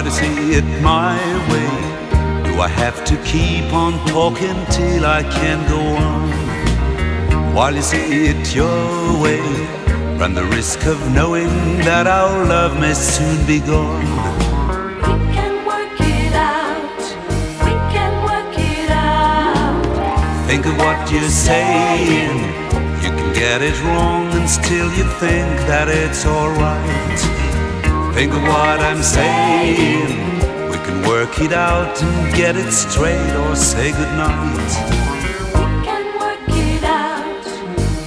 Try to see it my way. Do I have to keep on talking till I can't go on? While you see it your way, run the risk of knowing that our love may soon be gone. We can work it out. We can work it out. Think of what you're saying. You can get it wrong and still you think that it's alright. Think of what I'm saying. We can work it out and get it straight or say goodnight. We can work it out.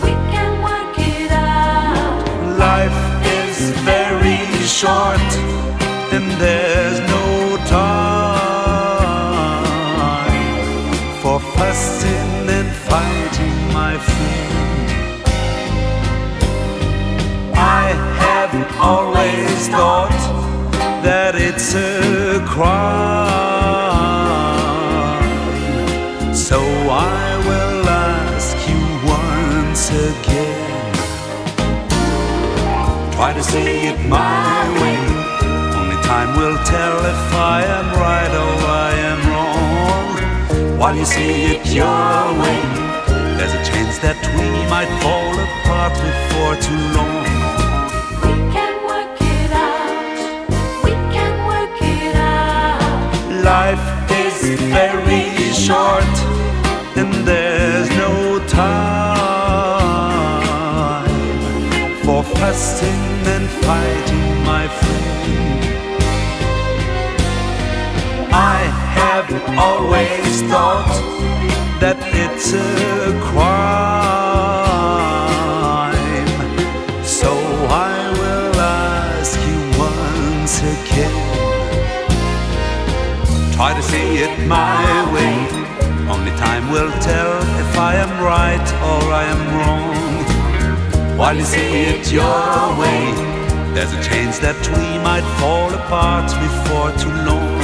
We can work it out. Life is very short always thought that it's a crime. So I will ask you once again. Try to say it my way. Only time will tell if I am right or I am wrong. While you see it your way, there's a chance that we might fall apart before too long. Life is very short, and there's no time for fussing and fighting, my friend. I have always thought that it's a crime, It my way. Only time will tell if I am right or I am wrong. While you see it your way, there's a chance that we might fall apart before too long.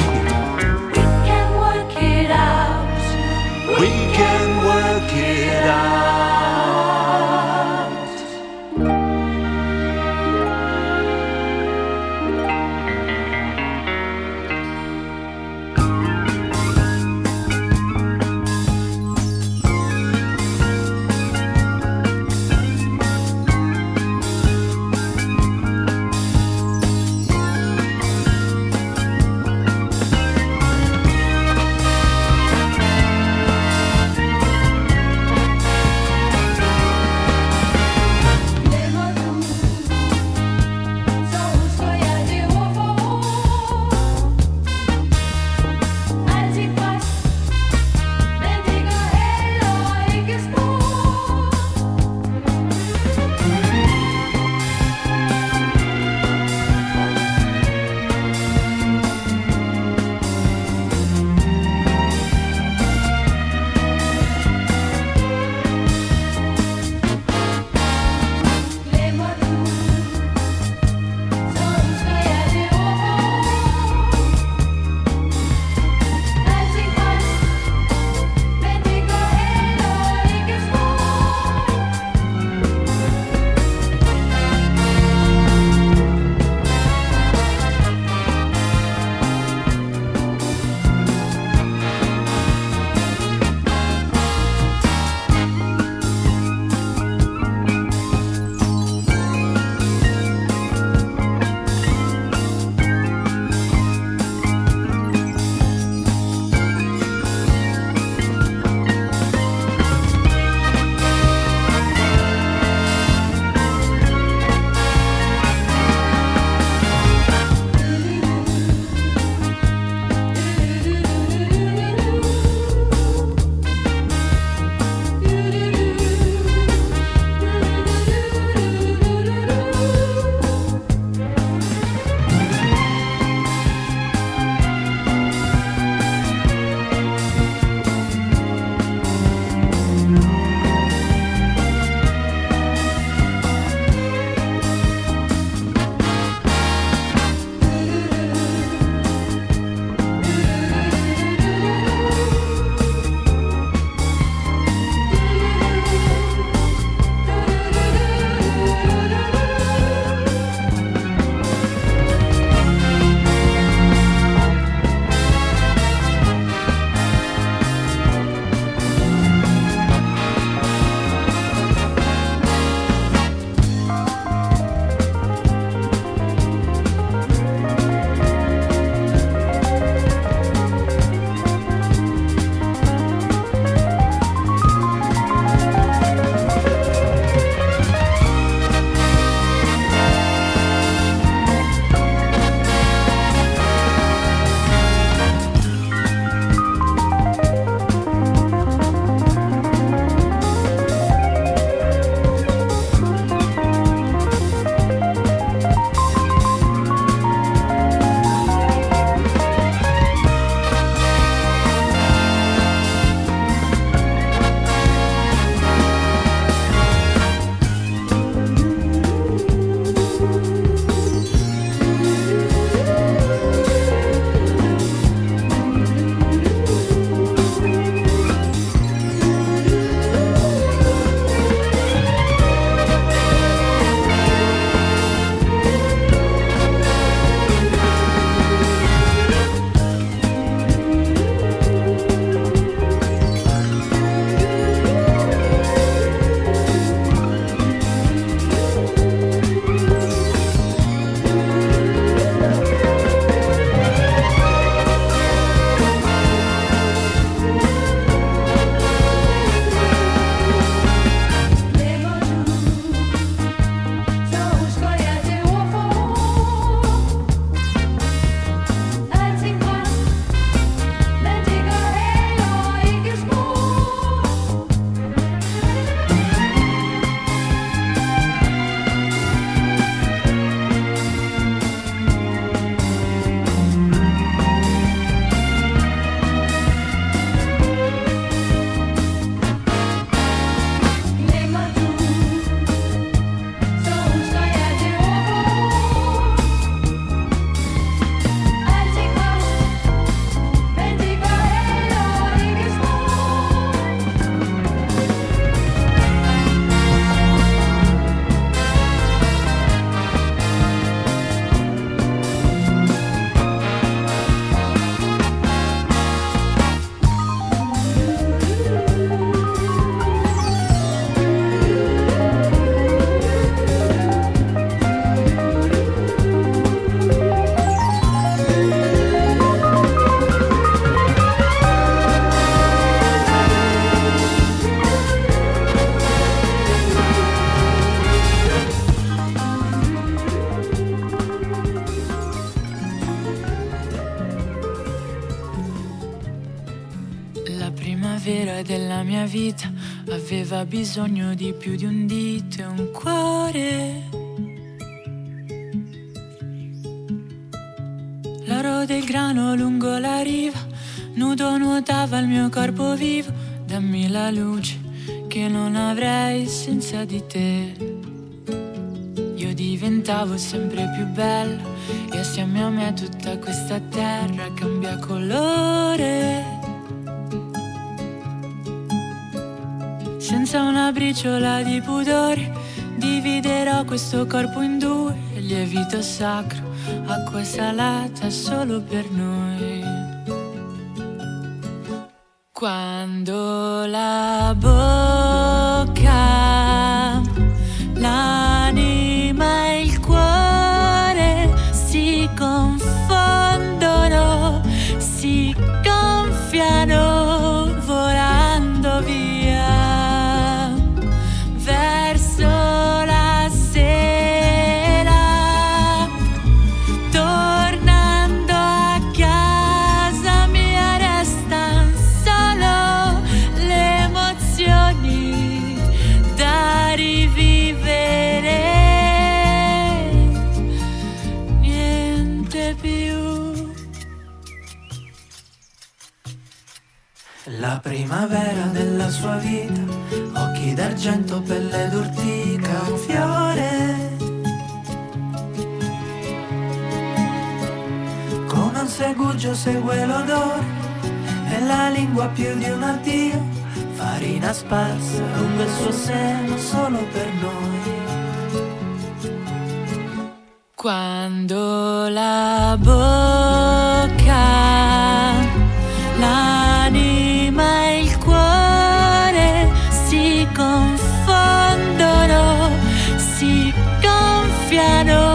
Bisogno di più di un dito e un cuore. L'oro del grano lungo la riva, nudo nuotava il mio corpo vivo, dammi la luce che non avrei senza di te. Io diventavo sempre più bella e assieme a me tutta questa terra cambia colore. Senza una briciola di pudore dividerò questo corpo in due, lievito sacro, acqua salata solo per noi. Quando la bocca, sua vita, occhi d'argento, pelle d'urtica, un fiore. Come un segugio segue l'odore, e la lingua più di un addio, farina sparsa lungo il suo seno solo per noi. Quando la bocca, gonfiano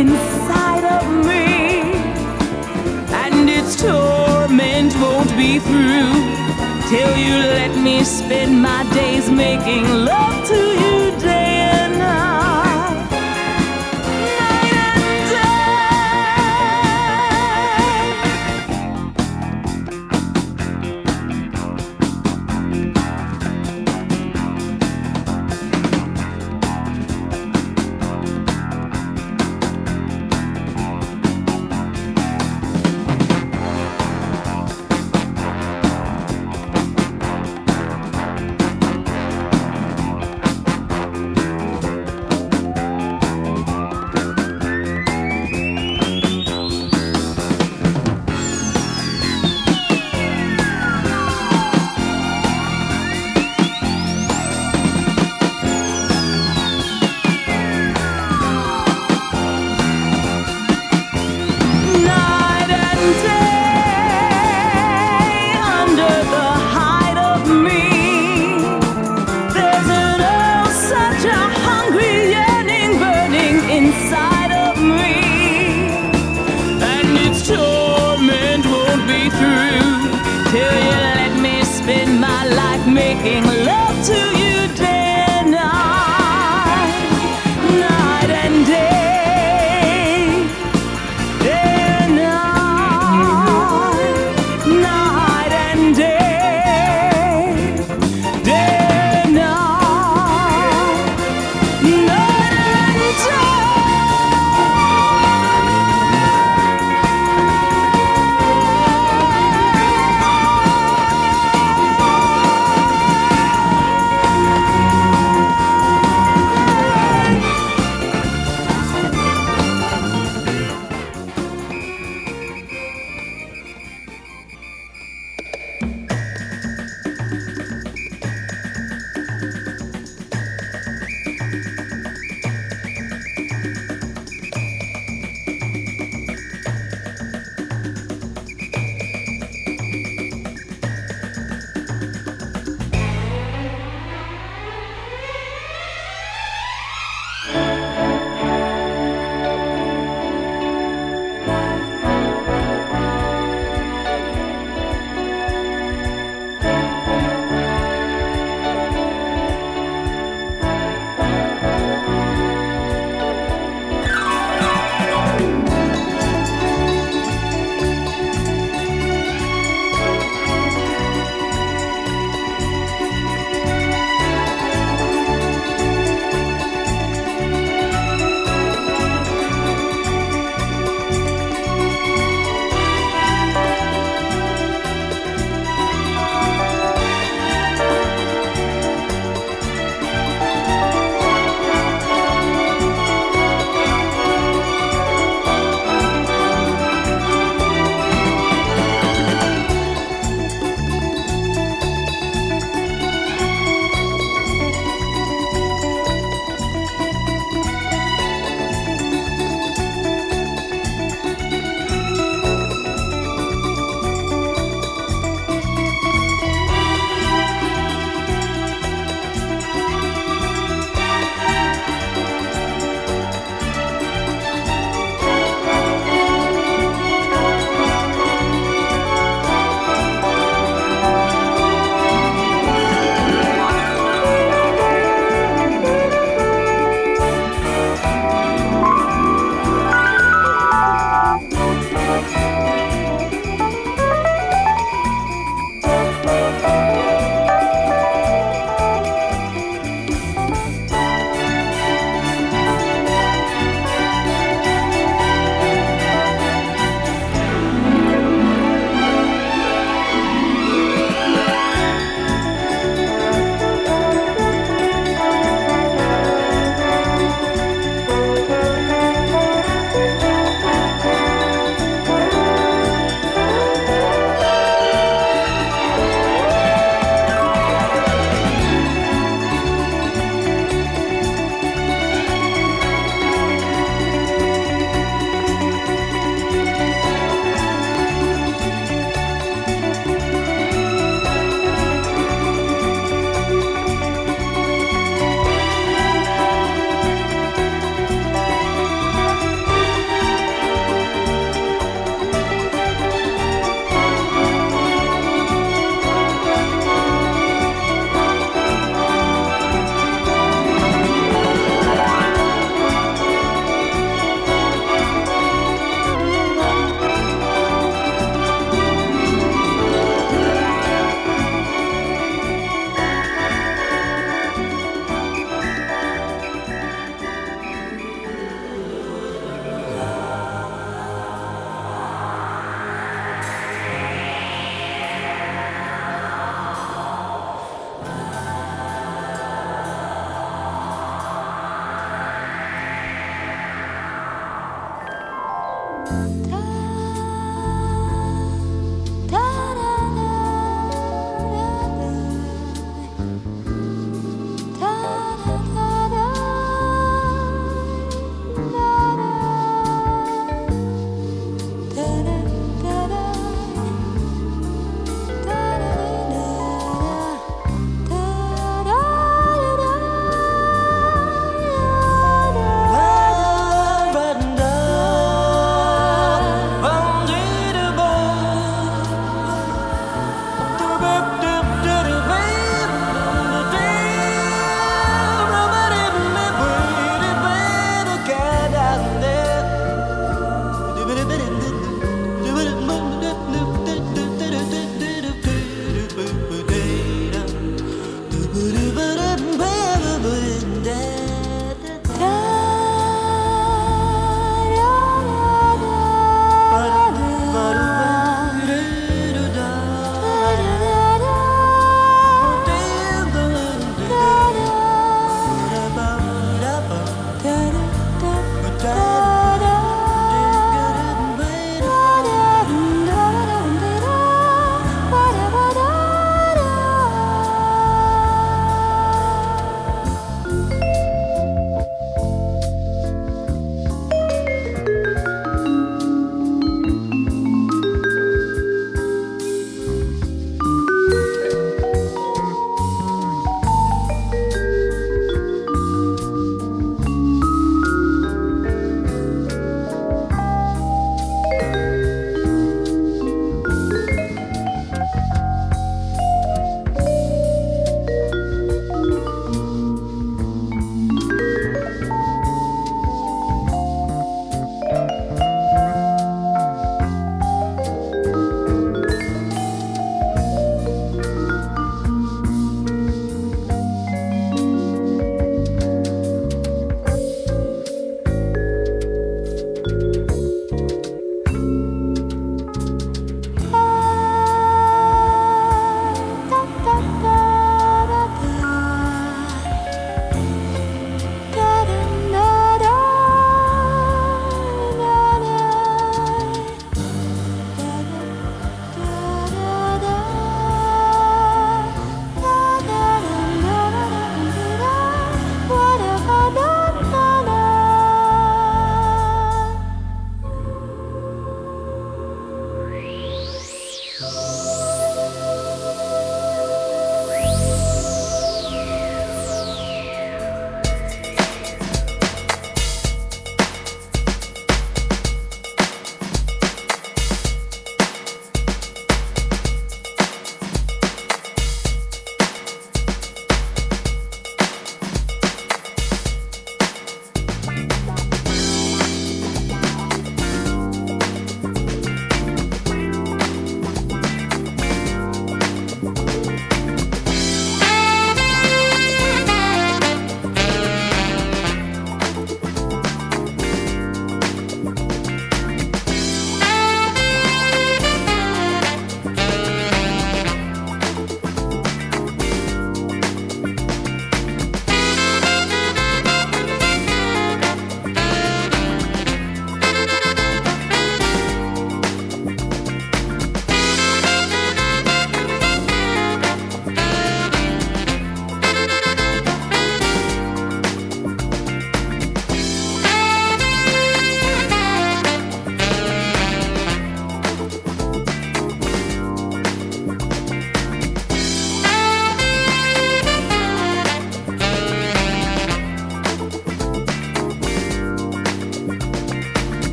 inside of me, and its torment won't be through till you let me spend my days making love to you.